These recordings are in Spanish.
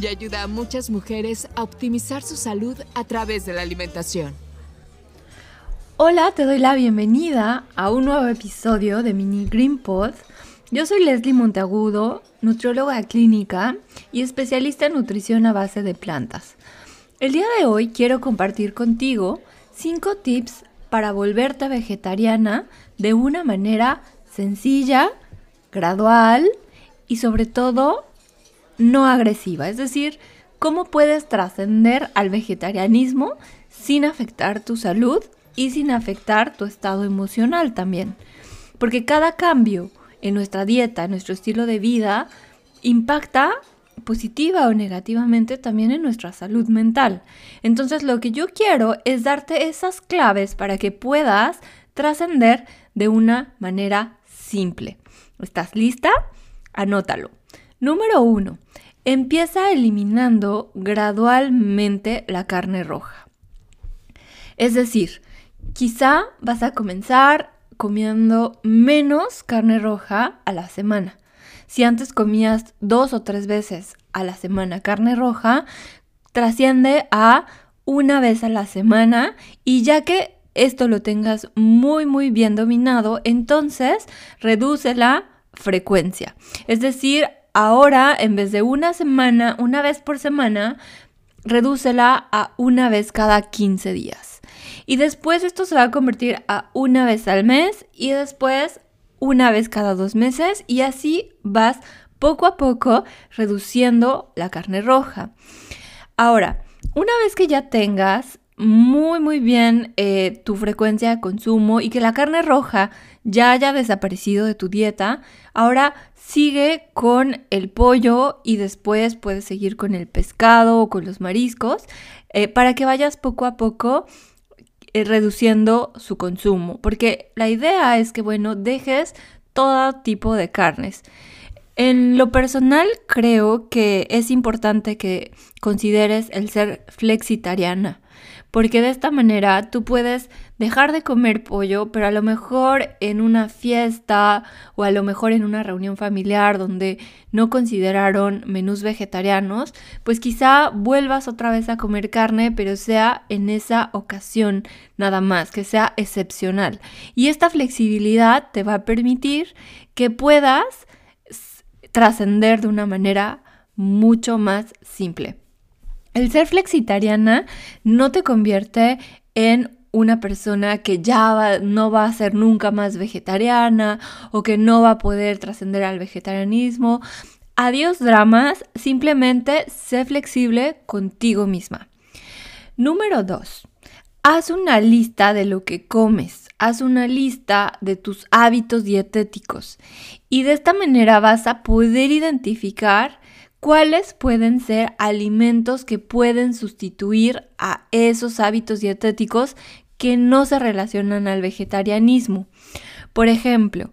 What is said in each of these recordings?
y ayuda a muchas mujeres a optimizar su salud a través de la alimentación. Hola, te doy la bienvenida a un nuevo episodio de Mini Green Pod. Yo soy Leslie Monteagudo, nutrióloga clínica y especialista en nutrición a base de plantas. El día de hoy quiero compartir contigo 5 tips para volverte vegetariana de una manera sencilla, gradual y sobre todo no agresiva. Es decir, cómo puedes trascender al vegetarianismo sin afectar tu salud y sin afectar tu estado emocional también. Porque cada cambio en nuestra dieta, en nuestro estilo de vida, impacta positiva o negativamente también en nuestra salud mental. Entonces lo que yo quiero es darte esas claves para que puedas trascender de una manera simple. ¿Estás lista? Anótalo. Número uno, empieza eliminando gradualmente la carne roja. Es decir, quizá vas a comenzar comiendo menos carne roja a la semana. Si antes comías dos o tres veces a la semana carne roja, trasciende a una vez a la semana y ya que esto lo tengas muy muy bien dominado, entonces reduce la frecuencia. Es decir, ahora en vez de una semana, una vez por semana, redúcela a una vez cada 15 días. Y después esto se va a convertir a una vez al mes y después una vez cada dos meses y así vas poco a poco reduciendo la carne roja. Ahora, una vez que ya tengas muy muy bien eh, tu frecuencia de consumo y que la carne roja ya haya desaparecido de tu dieta, ahora sigue con el pollo y después puedes seguir con el pescado o con los mariscos eh, para que vayas poco a poco eh, reduciendo su consumo, porque la idea es que, bueno, dejes todo tipo de carnes. En lo personal creo que es importante que consideres el ser flexitariana porque de esta manera tú puedes dejar de comer pollo, pero a lo mejor en una fiesta o a lo mejor en una reunión familiar donde no consideraron menús vegetarianos, pues quizá vuelvas otra vez a comer carne, pero sea en esa ocasión nada más, que sea excepcional. Y esta flexibilidad te va a permitir que puedas trascender de una manera mucho más simple. El ser flexitariana no te convierte en una persona que ya no va a ser nunca más vegetariana o que no va a poder trascender al vegetarianismo. Adiós dramas, simplemente sé flexible contigo misma. Número 2. Haz una lista de lo que comes, haz una lista de tus hábitos dietéticos y de esta manera vas a poder identificar cuáles pueden ser alimentos que pueden sustituir a esos hábitos dietéticos que no se relacionan al vegetarianismo. Por ejemplo,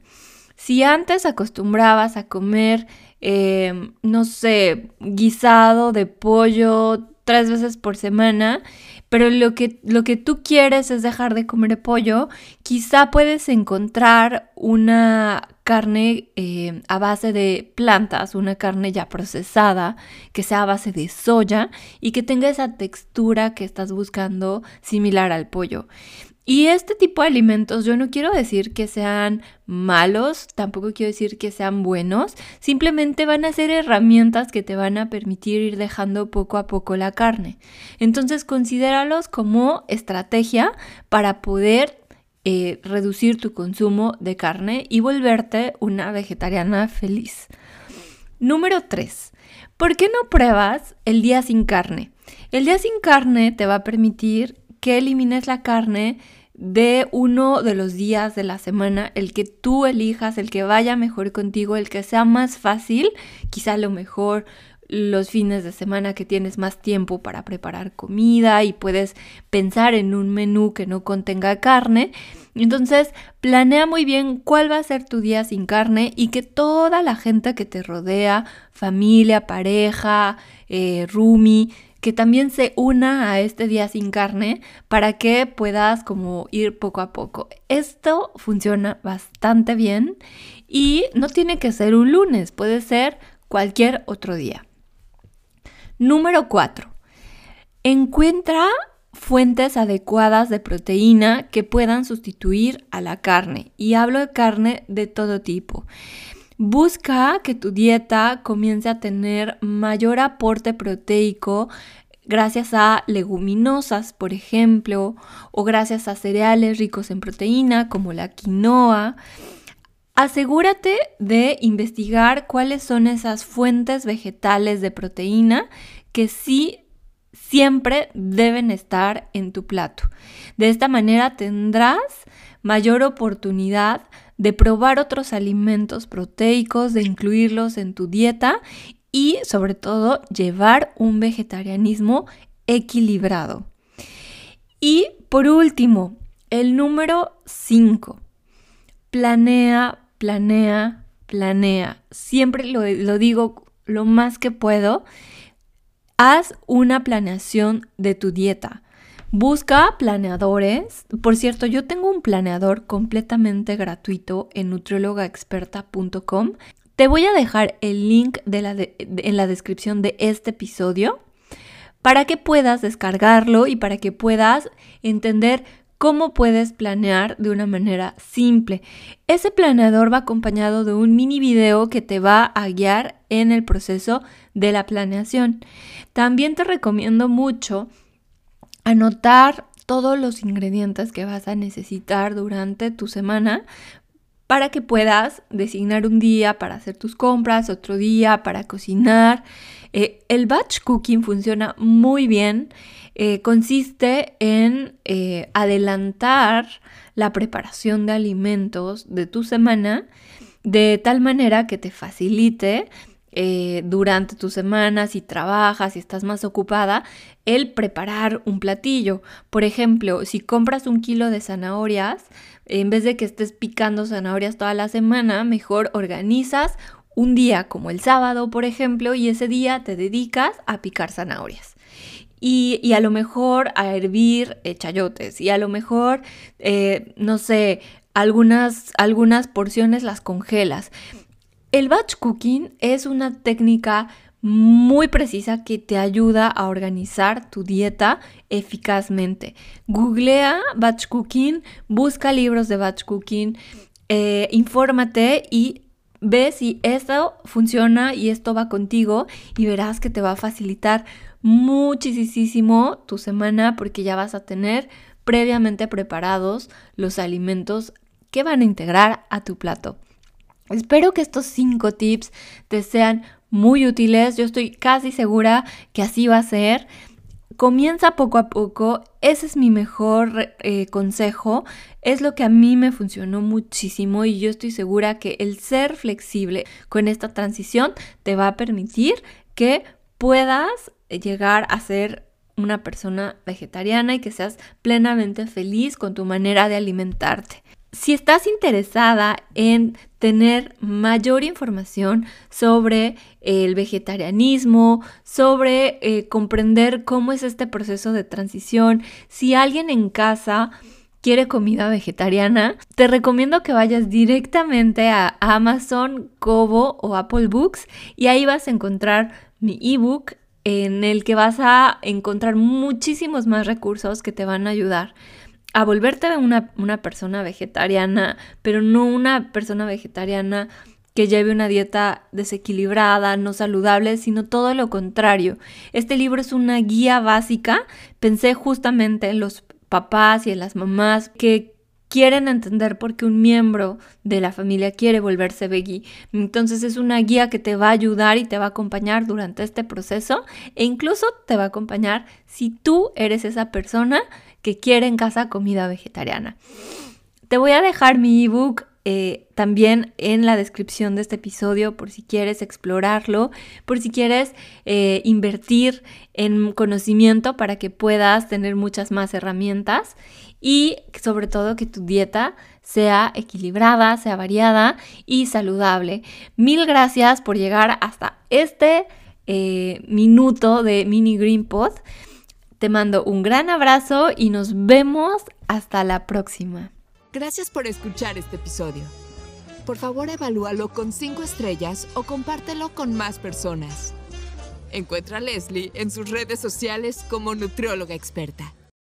si antes acostumbrabas a comer, em, no sé, guisado de pollo tres veces por semana, pero lo que, lo que tú quieres es dejar de comer pollo, quizá puedes encontrar una carne eh, a base de plantas, una carne ya procesada, que sea a base de soya y que tenga esa textura que estás buscando similar al pollo. Y este tipo de alimentos yo no quiero decir que sean malos, tampoco quiero decir que sean buenos, simplemente van a ser herramientas que te van a permitir ir dejando poco a poco la carne. Entonces considéralos como estrategia para poder eh, reducir tu consumo de carne y volverte una vegetariana feliz. Número 3. ¿Por qué no pruebas el día sin carne? El día sin carne te va a permitir que elimines la carne de uno de los días de la semana, el que tú elijas, el que vaya mejor contigo, el que sea más fácil, quizá lo mejor los fines de semana que tienes más tiempo para preparar comida y puedes pensar en un menú que no contenga carne. Entonces, planea muy bien cuál va a ser tu día sin carne y que toda la gente que te rodea, familia, pareja, eh, roomie, que también se una a este día sin carne para que puedas como ir poco a poco. Esto funciona bastante bien y no tiene que ser un lunes, puede ser cualquier otro día. Número 4. Encuentra fuentes adecuadas de proteína que puedan sustituir a la carne. Y hablo de carne de todo tipo. Busca que tu dieta comience a tener mayor aporte proteico gracias a leguminosas, por ejemplo, o gracias a cereales ricos en proteína como la quinoa. Asegúrate de investigar cuáles son esas fuentes vegetales de proteína que sí siempre deben estar en tu plato. De esta manera tendrás mayor oportunidad de probar otros alimentos proteicos, de incluirlos en tu dieta y sobre todo llevar un vegetarianismo equilibrado. Y por último, el número 5. Planea, planea, planea. Siempre lo, digo lo más que puedo. Haz una planeación de tu dieta. Busca planeadores. Por cierto, yo tengo un planeador completamente gratuito en nutriólogaexperta.com. Te voy a dejar el link en la descripción de este episodio para que puedas descargarlo y para que puedas entender cómo puedes planear de una manera simple. Ese planeador va acompañado de un mini video que te va a guiar en el proceso de la planeación. También te recomiendo mucho anotar todos los ingredientes que vas a necesitar durante tu semana para que puedas designar un día para hacer tus compras, otro día para cocinar. Eh, el batch cooking funciona muy bien. Eh, consiste en eh, adelantar la preparación de alimentos de tu semana de tal manera que te facilite durante tu semana, si trabajas, si estás más ocupada, el preparar un platillo. Por ejemplo, si compras un kilo de zanahorias, en vez de que estés picando zanahorias toda la semana, mejor organizas un día como el sábado, por ejemplo, y ese día te dedicas a picar zanahorias. Y, a lo mejor a hervir eh, chayotes y a lo mejor, eh, no sé, algunas, algunas porciones las congelas. El batch cooking es una técnica muy precisa que te ayuda a organizar tu dieta eficazmente. Googlea batch cooking, busca libros de batch cooking, eh, infórmate y ve si esto funciona y esto va contigo y verás que te va a facilitar muchísimo tu semana porque ya vas a tener previamente preparados los alimentos que van a integrar a tu plato. Espero que estos cinco tips te sean muy útiles. Yo estoy casi segura que así va a ser. Comienza poco a poco. Ese es mi mejor eh, consejo. Es lo que a mí me funcionó muchísimo y yo estoy segura que el ser flexible con esta transición te va a permitir que puedas llegar a ser una persona vegetariana y que seas plenamente feliz con tu manera de alimentarte. Si estás interesada en tener mayor información sobre el vegetarianismo, sobre eh, comprender cómo es este proceso de transición, si alguien en casa quiere comida vegetariana, te recomiendo que vayas directamente a Amazon, Kobo o Apple Books y ahí vas a encontrar mi ebook en el que vas a encontrar muchísimos más recursos que te van a ayudar a volverte una, una persona vegetariana, pero no una persona vegetariana que lleve una dieta desequilibrada, no saludable, sino todo lo contrario. Este libro es una guía básica. Pensé justamente en los papás y en las mamás que quieren entender por qué un miembro de la familia quiere volverse veggie. Entonces es una guía que te va a ayudar y te va a acompañar durante este proceso e incluso te va a acompañar si tú eres esa persona que quiere en casa comida vegetariana. Te voy a dejar mi ebook eh, también en la descripción de este episodio por si quieres explorarlo, por si quieres eh, invertir en conocimiento para que puedas tener muchas más herramientas y sobre todo que tu dieta sea equilibrada, sea variada y saludable. Mil gracias por llegar hasta este eh, minuto de Mini Green Pod. Te mando un gran abrazo y nos vemos hasta la próxima. Gracias por escuchar este episodio. Por favor, evalúalo con 5 estrellas o compártelo con más personas. Encuentra a Leslie en sus redes sociales como nutrióloga experta.